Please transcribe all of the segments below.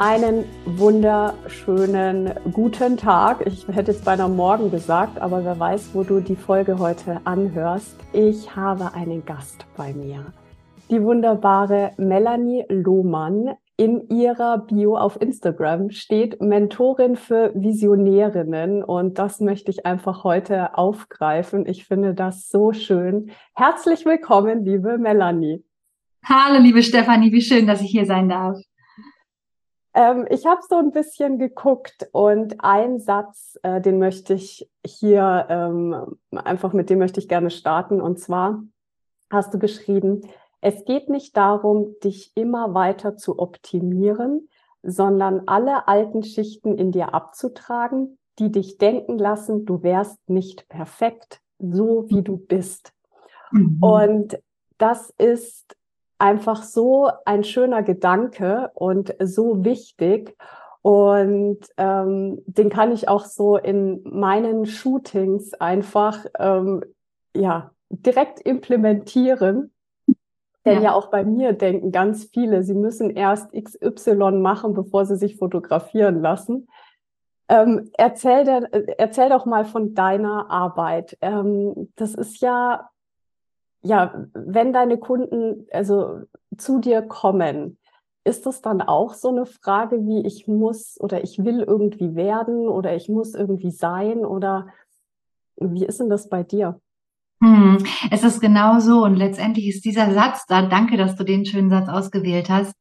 Einen wunderschönen guten Tag. Ich hätte jetzt beinahe morgen gesagt, aber wer weiß, wo du die Folge heute anhörst. Ich habe einen Gast bei mir. Die wunderbare Melanie Lohmann. In ihrer Bio auf Instagram steht Mentorin für Visionärinnen und das möchte ich einfach heute aufgreifen. Ich finde das so schön. Herzlich willkommen, liebe Melanie. Hallo, liebe Stefanie, wie schön, dass ich hier sein darf. Ähm, ich habe so ein bisschen geguckt und ein Satz, äh, den möchte ich hier ähm, einfach mit dem möchte ich gerne starten. Und zwar hast du geschrieben, es geht nicht darum, dich immer weiter zu optimieren, sondern alle alten Schichten in dir abzutragen, die dich denken lassen, du wärst nicht perfekt, so wie du bist. Mhm. Und das ist einfach so ein schöner Gedanke und so wichtig. Und ähm, den kann ich auch so in meinen Shootings einfach ähm, ja direkt implementieren. Denn ja. ja. auch bei mir denken ganz viele, sie müssen erst XY machen, bevor sie sich fotografieren lassen. Ähm, erzähl, der, erzähl doch mal von deiner Arbeit. Ähm, das ist ja ja, wenn deine Kunden also zu dir kommen, ist das dann auch so eine Frage wie ich muss oder ich will irgendwie werden oder ich muss irgendwie sein oder wie ist denn das bei dir? Hm, es ist genau so und letztendlich ist dieser Satz da, danke, dass du den schönen Satz ausgewählt hast,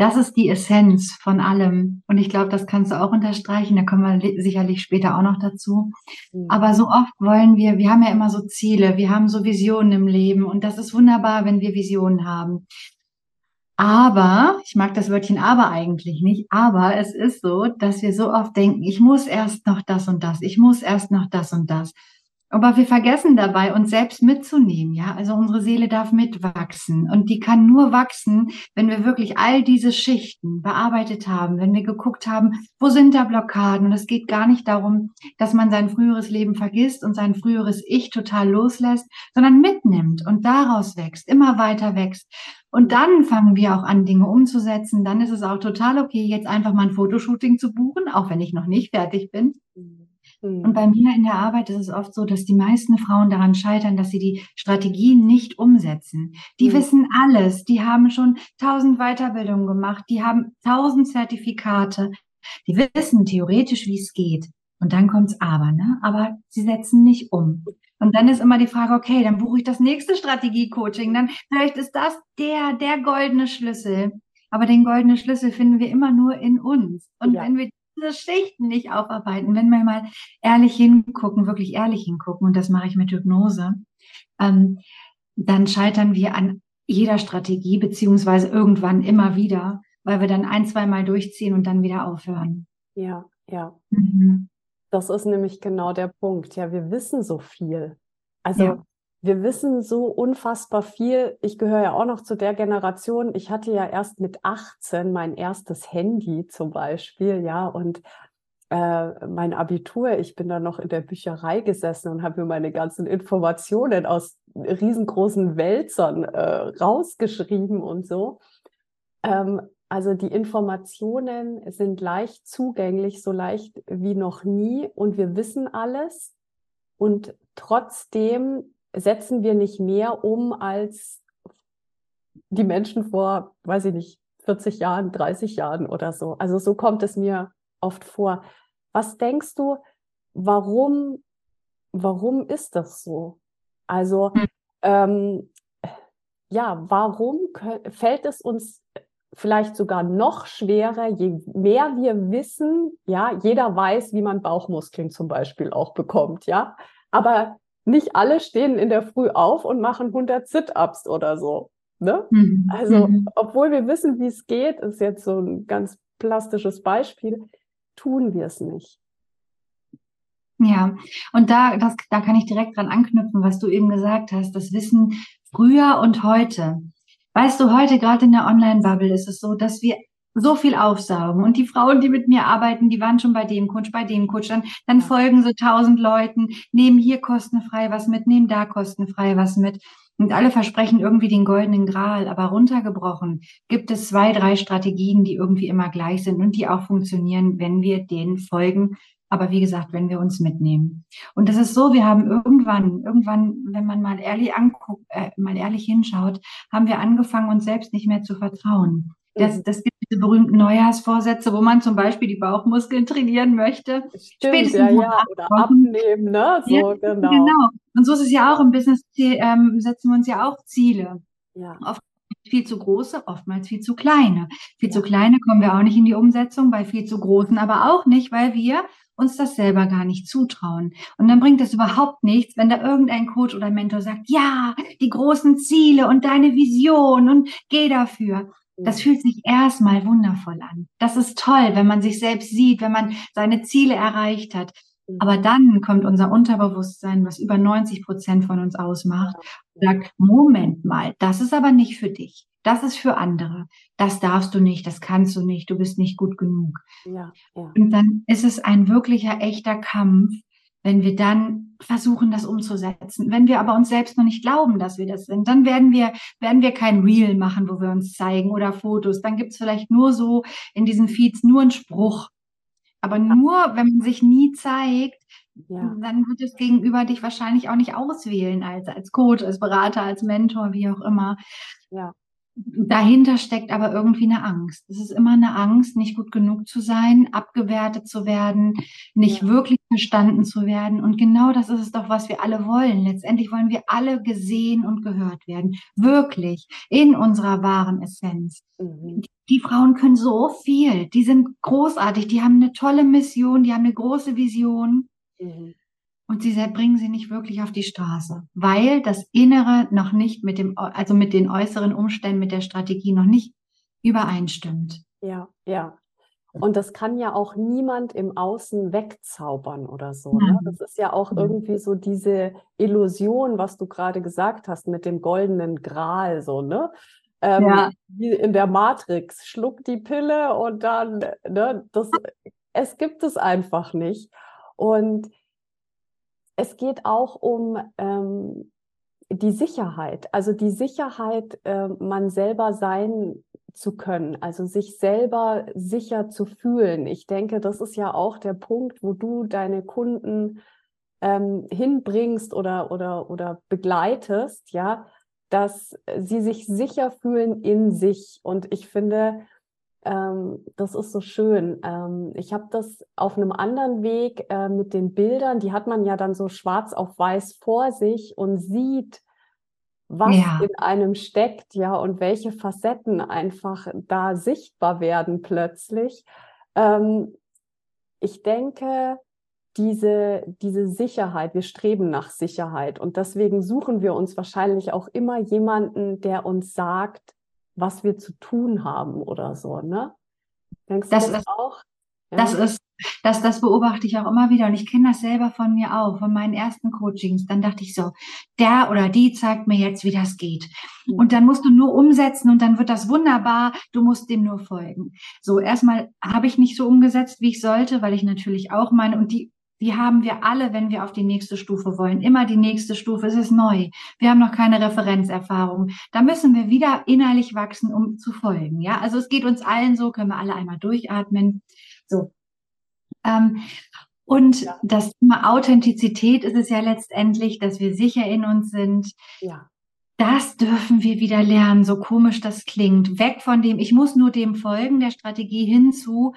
das ist die Essenz von allem. Und ich glaube, das kannst du auch unterstreichen. Da kommen wir sicherlich später auch noch dazu. Mhm. Aber so oft wollen wir, wir haben ja immer so Ziele, wir haben so Visionen im Leben. Und das ist wunderbar, wenn wir Visionen haben. Aber, ich mag das Wörtchen aber eigentlich nicht, aber es ist so, dass wir so oft denken, ich muss erst noch das und das, ich muss erst noch das und das. Aber wir vergessen dabei, uns selbst mitzunehmen, ja. Also unsere Seele darf mitwachsen und die kann nur wachsen, wenn wir wirklich all diese Schichten bearbeitet haben, wenn wir geguckt haben, wo sind da Blockaden? Und es geht gar nicht darum, dass man sein früheres Leben vergisst und sein früheres Ich total loslässt, sondern mitnimmt und daraus wächst, immer weiter wächst. Und dann fangen wir auch an, Dinge umzusetzen. Dann ist es auch total okay, jetzt einfach mal ein Fotoshooting zu buchen, auch wenn ich noch nicht fertig bin. Und mhm. bei mir in der Arbeit ist es oft so, dass die meisten Frauen daran scheitern, dass sie die Strategien nicht umsetzen. Die mhm. wissen alles, die haben schon tausend Weiterbildungen gemacht, die haben tausend Zertifikate, die wissen theoretisch, wie es geht. Und dann kommt's aber, ne? Aber sie setzen nicht um. Und dann ist immer die Frage, okay, dann buche ich das nächste Strategie-Coaching. Dann vielleicht ist das der, der goldene Schlüssel. Aber den goldenen Schlüssel finden wir immer nur in uns. Und ja. wenn wir diese Schichten nicht aufarbeiten, wenn wir mal ehrlich hingucken, wirklich ehrlich hingucken, und das mache ich mit Hypnose, ähm, dann scheitern wir an jeder Strategie, beziehungsweise irgendwann immer wieder, weil wir dann ein, zwei Mal durchziehen und dann wieder aufhören. Ja, ja. Mhm. Das ist nämlich genau der Punkt. Ja, wir wissen so viel. Also ja wir wissen so unfassbar viel. Ich gehöre ja auch noch zu der Generation. Ich hatte ja erst mit 18 mein erstes Handy zum Beispiel, ja, und äh, mein Abitur. Ich bin dann noch in der Bücherei gesessen und habe mir meine ganzen Informationen aus riesengroßen Wälzern äh, rausgeschrieben und so. Ähm, also die Informationen sind leicht zugänglich, so leicht wie noch nie und wir wissen alles. Und trotzdem setzen wir nicht mehr um als die Menschen vor, weiß ich nicht, 40 Jahren, 30 Jahren oder so. Also so kommt es mir oft vor. Was denkst du, warum, warum ist das so? Also, hm. ähm, ja, warum fällt es uns vielleicht sogar noch schwerer, je mehr wir wissen, ja, jeder weiß, wie man Bauchmuskeln zum Beispiel auch bekommt, ja, aber nicht alle stehen in der Früh auf und machen 100 Sit-ups oder so. Ne? Mhm. Also, mhm. obwohl wir wissen, wie es geht, ist jetzt so ein ganz plastisches Beispiel, tun wir es nicht. Ja, und da, das, da kann ich direkt dran anknüpfen, was du eben gesagt hast. Das Wissen früher und heute. Weißt du, heute gerade in der Online-Bubble ist es so, dass wir so viel aufsaugen. Und die Frauen, die mit mir arbeiten, die waren schon bei dem Coach, bei dem Coach. Dann, dann folgen so tausend Leuten, nehmen hier kostenfrei was mit, nehmen da kostenfrei was mit. Und alle versprechen irgendwie den goldenen Gral, aber runtergebrochen gibt es zwei, drei Strategien, die irgendwie immer gleich sind und die auch funktionieren, wenn wir denen folgen, aber wie gesagt, wenn wir uns mitnehmen. Und das ist so, wir haben irgendwann, irgendwann, wenn man mal ehrlich anguckt, äh, mal ehrlich hinschaut, haben wir angefangen, uns selbst nicht mehr zu vertrauen. Das, mhm. das gibt diese berühmten Neujahrsvorsätze, wo man zum Beispiel die Bauchmuskeln trainieren möchte. Stimmt, Spätestens ja, ja, oder abnehmen, ne? So, ja, genau. genau. Und so ist es ja auch im Business, ähm, setzen wir uns ja auch Ziele. Ja. Oft viel zu große, oftmals viel zu kleine. Viel ja. zu kleine kommen wir auch nicht in die Umsetzung, bei viel zu großen aber auch nicht, weil wir uns das selber gar nicht zutrauen. Und dann bringt es überhaupt nichts, wenn da irgendein Coach oder Mentor sagt, ja, die großen Ziele und deine Vision und geh dafür. Das fühlt sich erstmal wundervoll an. Das ist toll, wenn man sich selbst sieht, wenn man seine Ziele erreicht hat. Aber dann kommt unser Unterbewusstsein, was über 90 Prozent von uns ausmacht, sagt, Moment mal, das ist aber nicht für dich. Das ist für andere. Das darfst du nicht, das kannst du nicht, du bist nicht gut genug. Ja, ja. Und dann ist es ein wirklicher, echter Kampf, wenn wir dann versuchen, das umzusetzen. Wenn wir aber uns selbst noch nicht glauben, dass wir das sind, dann werden wir, werden wir kein Reel machen, wo wir uns zeigen oder Fotos. Dann gibt es vielleicht nur so in diesen Feeds nur einen Spruch. Aber nur, wenn man sich nie zeigt, ja. dann wird es gegenüber dich wahrscheinlich auch nicht auswählen als, als Coach, als Berater, als Mentor, wie auch immer. Ja dahinter steckt aber irgendwie eine Angst. Es ist immer eine Angst, nicht gut genug zu sein, abgewertet zu werden, nicht ja. wirklich verstanden zu werden. Und genau das ist es doch, was wir alle wollen. Letztendlich wollen wir alle gesehen und gehört werden. Wirklich. In unserer wahren Essenz. Mhm. Die Frauen können so viel. Die sind großartig. Die haben eine tolle Mission. Die haben eine große Vision. Mhm und sie bringen sie nicht wirklich auf die Straße, weil das Innere noch nicht mit dem, also mit den äußeren Umständen, mit der Strategie noch nicht übereinstimmt. Ja, ja. Und das kann ja auch niemand im Außen wegzaubern oder so. Ne? Das ist ja auch irgendwie so diese Illusion, was du gerade gesagt hast mit dem goldenen Gral, so, ne? Ähm, ja. Wie in der Matrix, schluck die Pille und dann, ne, das, es gibt es einfach nicht. Und es geht auch um ähm, die Sicherheit, also die Sicherheit, äh, man selber sein zu können, also sich selber sicher zu fühlen. Ich denke, das ist ja auch der Punkt, wo du deine Kunden ähm, hinbringst oder, oder, oder begleitest, ja, dass sie sich sicher fühlen in sich. Und ich finde, ähm, das ist so schön. Ähm, ich habe das auf einem anderen Weg äh, mit den Bildern, die hat man ja dann so schwarz auf weiß vor sich und sieht, was ja. in einem steckt, ja, und welche Facetten einfach da sichtbar werden plötzlich. Ähm, ich denke, diese, diese Sicherheit, wir streben nach Sicherheit und deswegen suchen wir uns wahrscheinlich auch immer jemanden, der uns sagt, was wir zu tun haben oder so, ne? Denkst das du das ist, auch? Ja. Das ist, das, das beobachte ich auch immer wieder und ich kenne das selber von mir auch, von meinen ersten Coachings. Dann dachte ich so, der oder die zeigt mir jetzt, wie das geht. Mhm. Und dann musst du nur umsetzen und dann wird das wunderbar. Du musst dem nur folgen. So, erstmal habe ich nicht so umgesetzt, wie ich sollte, weil ich natürlich auch meine, und die die haben wir alle, wenn wir auf die nächste Stufe wollen. Immer die nächste Stufe, es ist neu. Wir haben noch keine Referenzerfahrung. Da müssen wir wieder innerlich wachsen, um zu folgen. Ja, also es geht uns allen so, können wir alle einmal durchatmen. So. Ähm, und ja. das Thema Authentizität ist es ja letztendlich, dass wir sicher in uns sind. Ja. Das dürfen wir wieder lernen, so komisch das klingt. Weg von dem, ich muss nur dem folgen, der Strategie hinzu,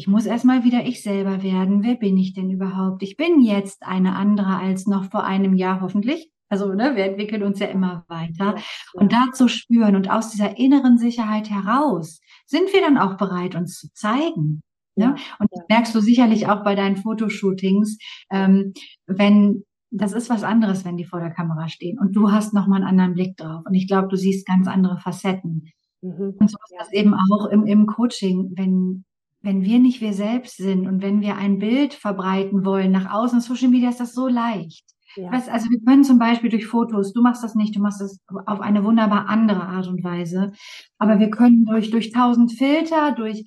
ich muss erstmal wieder ich selber werden. Wer bin ich denn überhaupt? Ich bin jetzt eine andere als noch vor einem Jahr hoffentlich. Also ne, wir entwickeln uns ja immer weiter. Und da zu spüren und aus dieser inneren Sicherheit heraus sind wir dann auch bereit, uns zu zeigen. Ne? Und das merkst du sicherlich auch bei deinen Fotoshootings, ähm, wenn das ist was anderes, wenn die vor der Kamera stehen und du hast nochmal einen anderen Blick drauf. Und ich glaube, du siehst ganz andere Facetten. Mhm. Und so ist das eben auch im, im Coaching, wenn wenn wir nicht wir selbst sind und wenn wir ein Bild verbreiten wollen nach außen, Social Media ist das so leicht. Ja. Weißt, also wir können zum Beispiel durch Fotos, du machst das nicht, du machst das auf eine wunderbar andere Art und Weise, aber wir können durch, durch tausend Filter, durch,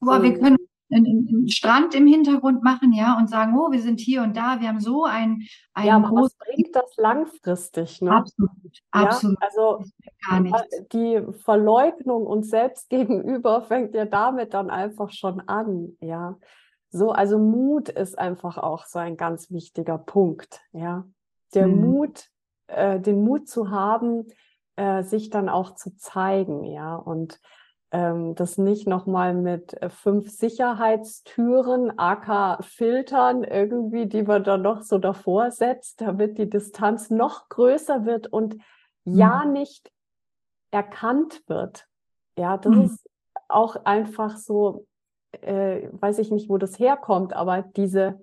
boah, wir können einen, einen Strand im Hintergrund machen, ja, und sagen, oh, wir sind hier und da, wir haben so ein, ein ja, aber was bringt das langfristig, ne? Absolut, absolut. Ja, also gar nicht. die Verleugnung uns selbst gegenüber fängt ja damit dann einfach schon an, ja. So, also Mut ist einfach auch so ein ganz wichtiger Punkt, ja. Der mhm. Mut, äh, den Mut zu haben, äh, sich dann auch zu zeigen, ja, und ähm, das nicht nochmal mit äh, fünf Sicherheitstüren, AK Filtern irgendwie, die man dann noch so davor setzt, damit die Distanz noch größer wird und mhm. ja nicht erkannt wird. Ja, das mhm. ist auch einfach so, äh, weiß ich nicht, wo das herkommt, aber diese,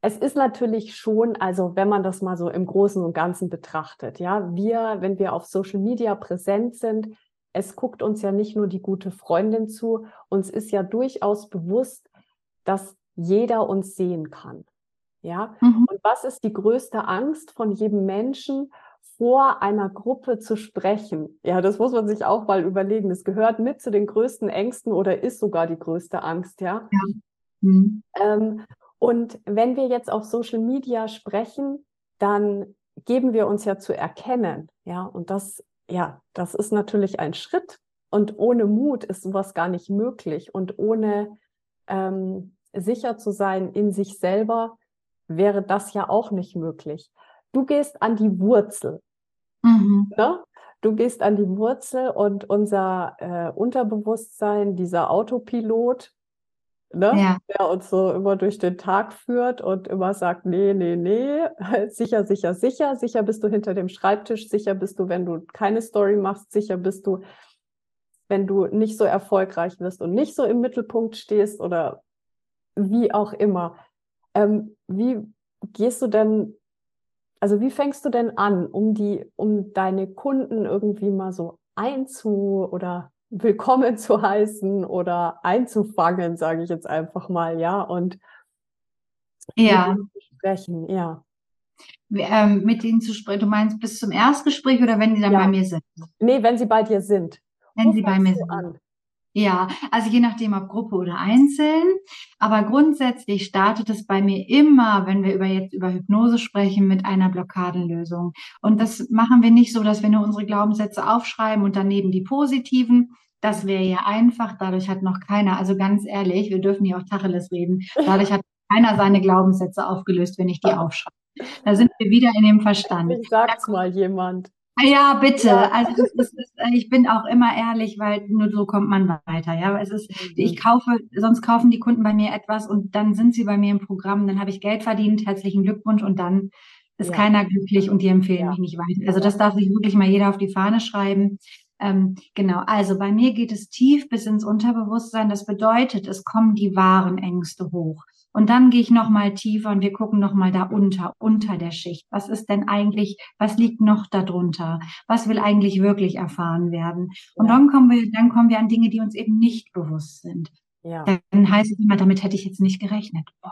es ist natürlich schon, also wenn man das mal so im Großen und Ganzen betrachtet, ja, wir, wenn wir auf Social Media präsent sind, es guckt uns ja nicht nur die gute Freundin zu, uns ist ja durchaus bewusst, dass jeder uns sehen kann. Ja, mhm. und was ist die größte Angst von jedem Menschen, vor einer Gruppe zu sprechen? Ja, das muss man sich auch mal überlegen. Das gehört mit zu den größten Ängsten oder ist sogar die größte Angst, ja. ja. Mhm. Ähm, und wenn wir jetzt auf Social Media sprechen, dann geben wir uns ja zu erkennen, ja, und das ja, das ist natürlich ein Schritt. Und ohne Mut ist sowas gar nicht möglich. Und ohne ähm, sicher zu sein in sich selber wäre das ja auch nicht möglich. Du gehst an die Wurzel. Mhm. Ne? Du gehst an die Wurzel und unser äh, Unterbewusstsein, dieser Autopilot, ne? Ja. der uns so immer durch den Tag führt und immer sagt, nee, nee, nee, sicher, sicher, sicher, sicher bist du hinter dem Schreibtisch, sicher bist du, wenn du keine Story machst, sicher bist du, wenn du nicht so erfolgreich wirst und nicht so im Mittelpunkt stehst oder wie auch immer. Ähm, wie gehst du denn, also wie fängst du denn an, um die, um deine Kunden irgendwie mal so einzu oder willkommen zu heißen oder einzufangen, sage ich jetzt einfach mal, ja, und ja. sprechen, ja. Ähm, mit denen zu sprechen, du meinst bis zum Erstgespräch oder wenn sie dann ja. bei mir sind? Nee, wenn sie bei dir sind. Wenn Wo sie bei mir sind. An? Ja, also je nachdem, ob Gruppe oder einzeln. Aber grundsätzlich startet es bei mir immer, wenn wir über jetzt über Hypnose sprechen, mit einer Blockadenlösung. Und das machen wir nicht so, dass wir nur unsere Glaubenssätze aufschreiben und daneben die positiven. Das wäre ja einfach. Dadurch hat noch keiner, also ganz ehrlich, wir dürfen hier auch Tacheles reden. Dadurch hat keiner seine Glaubenssätze aufgelöst, wenn ich die aufschreibe. Da sind wir wieder in dem Verstand. Ich sag's mal jemand. Ja, bitte. Ja. Also das ist, das, äh, ich bin auch immer ehrlich, weil nur so kommt man weiter. Ja, es ist, mhm. ich kaufe, sonst kaufen die Kunden bei mir etwas und dann sind sie bei mir im Programm, dann habe ich Geld verdient, herzlichen Glückwunsch und dann ist ja. keiner glücklich und die empfehlen ja. mich nicht weiter. Also das darf sich wirklich mal jeder auf die Fahne schreiben. Ähm, genau, also bei mir geht es tief bis ins Unterbewusstsein. Das bedeutet, es kommen die wahren Ängste hoch. Und dann gehe ich noch mal tiefer und wir gucken noch mal da unter, unter der Schicht. Was ist denn eigentlich, was liegt noch darunter? Was will eigentlich wirklich erfahren werden? Und ja. dann kommen wir, dann kommen wir an Dinge, die uns eben nicht bewusst sind. Ja. Dann heißt es immer, damit hätte ich jetzt nicht gerechnet. Boah,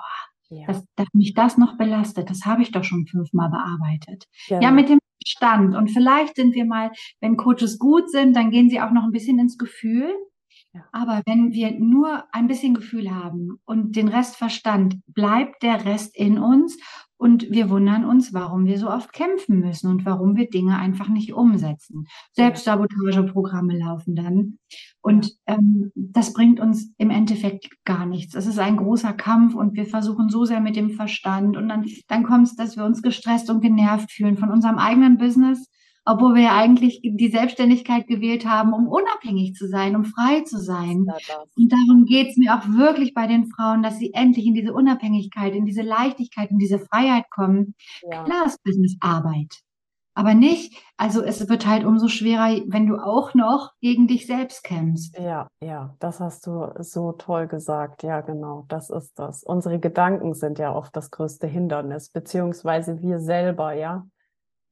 ja. dass, dass mich das noch belastet, das habe ich doch schon fünfmal bearbeitet. Ja, ja mit dem Stand. Und vielleicht sind wir mal, wenn Coaches gut sind, dann gehen sie auch noch ein bisschen ins Gefühl. Aber wenn wir nur ein bisschen Gefühl haben und den Rest Verstand, bleibt der Rest in uns und wir wundern uns, warum wir so oft kämpfen müssen und warum wir Dinge einfach nicht umsetzen. Selbstsabotageprogramme laufen dann. Und ähm, das bringt uns im Endeffekt gar nichts. Es ist ein großer Kampf und wir versuchen so sehr mit dem Verstand. Und dann, dann kommt es, dass wir uns gestresst und genervt fühlen von unserem eigenen Business obwohl wir ja eigentlich die Selbstständigkeit gewählt haben, um unabhängig zu sein, um frei zu sein. Und darum geht es mir auch wirklich bei den Frauen, dass sie endlich in diese Unabhängigkeit, in diese Leichtigkeit, in diese Freiheit kommen. Ja. Klar ist Business Arbeit. Aber nicht, also es wird halt umso schwerer, wenn du auch noch gegen dich selbst kämpfst. Ja, ja, das hast du so toll gesagt. Ja, genau, das ist das. Unsere Gedanken sind ja oft das größte Hindernis, beziehungsweise wir selber, ja.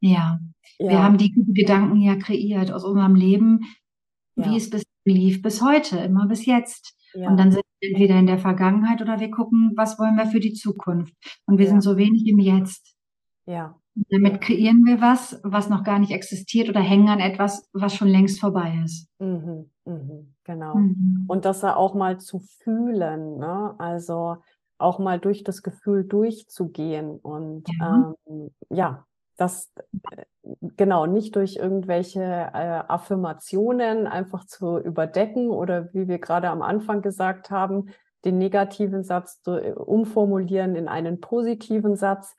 Ja, ja. wir haben die Gedanken ja kreiert aus unserem Leben, wie ja. es bis lief, bis heute, immer bis jetzt. Ja. Und dann sind wir entweder in der Vergangenheit oder wir gucken, was wollen wir für die Zukunft. Und wir sind so wenig im Jetzt. Ja. Damit kreieren wir was, was noch gar nicht existiert oder hängen an etwas, was schon längst vorbei ist. Mhm, mhm, genau. Mhm. Und das auch mal zu fühlen, ne? Also auch mal durch das Gefühl durchzugehen und ja, ähm, ja das genau nicht durch irgendwelche äh, Affirmationen einfach zu überdecken oder wie wir gerade am Anfang gesagt haben, den negativen Satz äh, umformulieren in einen positiven Satz.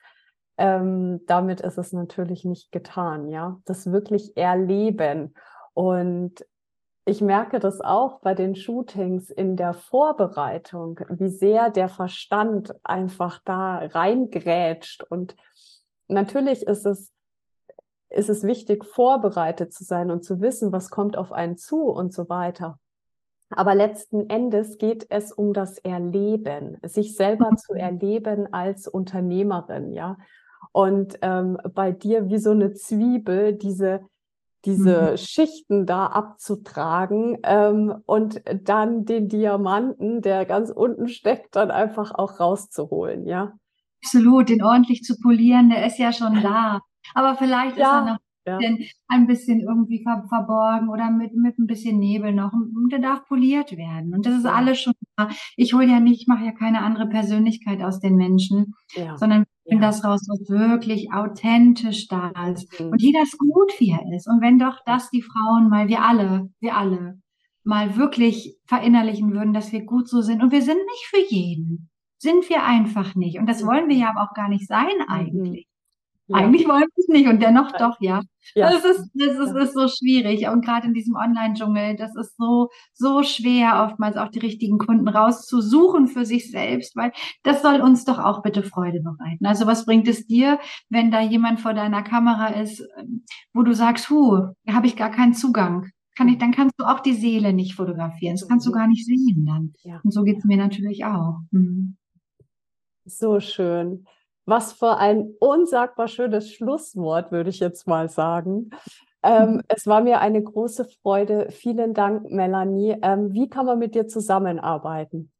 Ähm, damit ist es natürlich nicht getan, ja. Das wirklich erleben. Und ich merke das auch bei den Shootings in der Vorbereitung, wie sehr der Verstand einfach da reingrätscht. Und natürlich ist es, ist es wichtig, vorbereitet zu sein und zu wissen, was kommt auf einen zu und so weiter. Aber letzten Endes geht es um das Erleben, sich selber zu mhm. erleben als Unternehmerin, ja. Und ähm, bei dir wie so eine Zwiebel, diese diese mhm. Schichten da abzutragen ähm, und dann den Diamanten, der ganz unten steckt, dann einfach auch rauszuholen, ja? Absolut, den ordentlich zu polieren, der ist ja schon da. Aber vielleicht ja. ist er noch ja. ein bisschen irgendwie ver verborgen oder mit, mit ein bisschen Nebel noch. Und der darf poliert werden. Und das ist ja. alles schon da. Ich hole ja nicht, ich mache ja keine andere Persönlichkeit aus den Menschen, ja. sondern wenn das raus, was wirklich authentisch da ist. Mhm. Und jeder ist gut, wie er ist. Und wenn doch das die Frauen mal, wir alle, wir alle, mal wirklich verinnerlichen würden, dass wir gut so sind. Und wir sind nicht für jeden. Sind wir einfach nicht. Und das mhm. wollen wir ja aber auch gar nicht sein mhm. eigentlich. Ja. Eigentlich wollen wir es nicht und dennoch doch, ja. ja. Das, ist, das ist, ist so schwierig. Und gerade in diesem Online-Dschungel, das ist so, so schwer, oftmals auch die richtigen Kunden rauszusuchen für sich selbst, weil das soll uns doch auch bitte Freude bereiten. Also was bringt es dir, wenn da jemand vor deiner Kamera ist, wo du sagst, hu, da habe ich gar keinen Zugang. Kann ich, dann kannst du auch die Seele nicht fotografieren. Das kannst du gar nicht sehen dann. Ja. Und so geht es mir natürlich auch. Mhm. So schön. Was für ein unsagbar schönes Schlusswort, würde ich jetzt mal sagen. Ähm, es war mir eine große Freude. Vielen Dank, Melanie. Ähm, wie kann man mit dir zusammenarbeiten?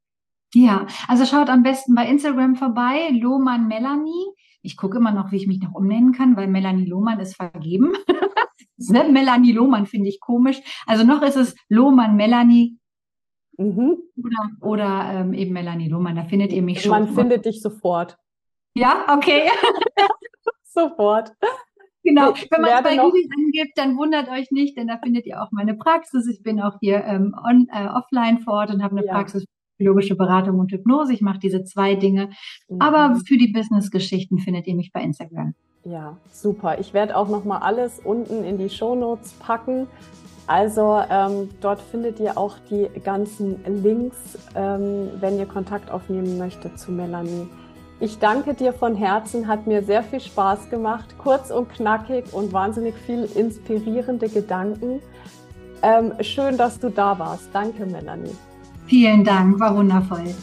Ja, also schaut am besten bei Instagram vorbei, Lohmann Melanie. Ich gucke immer noch, wie ich mich noch umnennen kann, weil Melanie Lohmann ist vergeben. ne? Melanie Lohmann finde ich komisch. Also noch ist es Lohmann Melanie mhm. oder, oder ähm, eben Melanie Lohmann. Da findet ihr mich schon. Man findet dich sofort. Ja, okay. Sofort. Genau, wenn man es bei Google angibt, dann wundert euch nicht, denn da findet ihr auch meine Praxis. Ich bin auch hier ähm, on, äh, offline vor Ort und habe eine ja. Praxis für psychologische Beratung und Hypnose. Ich mache diese zwei Dinge. Mhm. Aber für die Business-Geschichten findet ihr mich bei Instagram. Ja, super. Ich werde auch nochmal alles unten in die Show Notes packen. Also ähm, dort findet ihr auch die ganzen Links, ähm, wenn ihr Kontakt aufnehmen möchtet zu Melanie. Ich danke dir von Herzen, hat mir sehr viel Spaß gemacht, kurz und knackig und wahnsinnig viel inspirierende Gedanken. Ähm, schön, dass du da warst. Danke, Melanie. Vielen Dank, war wundervoll.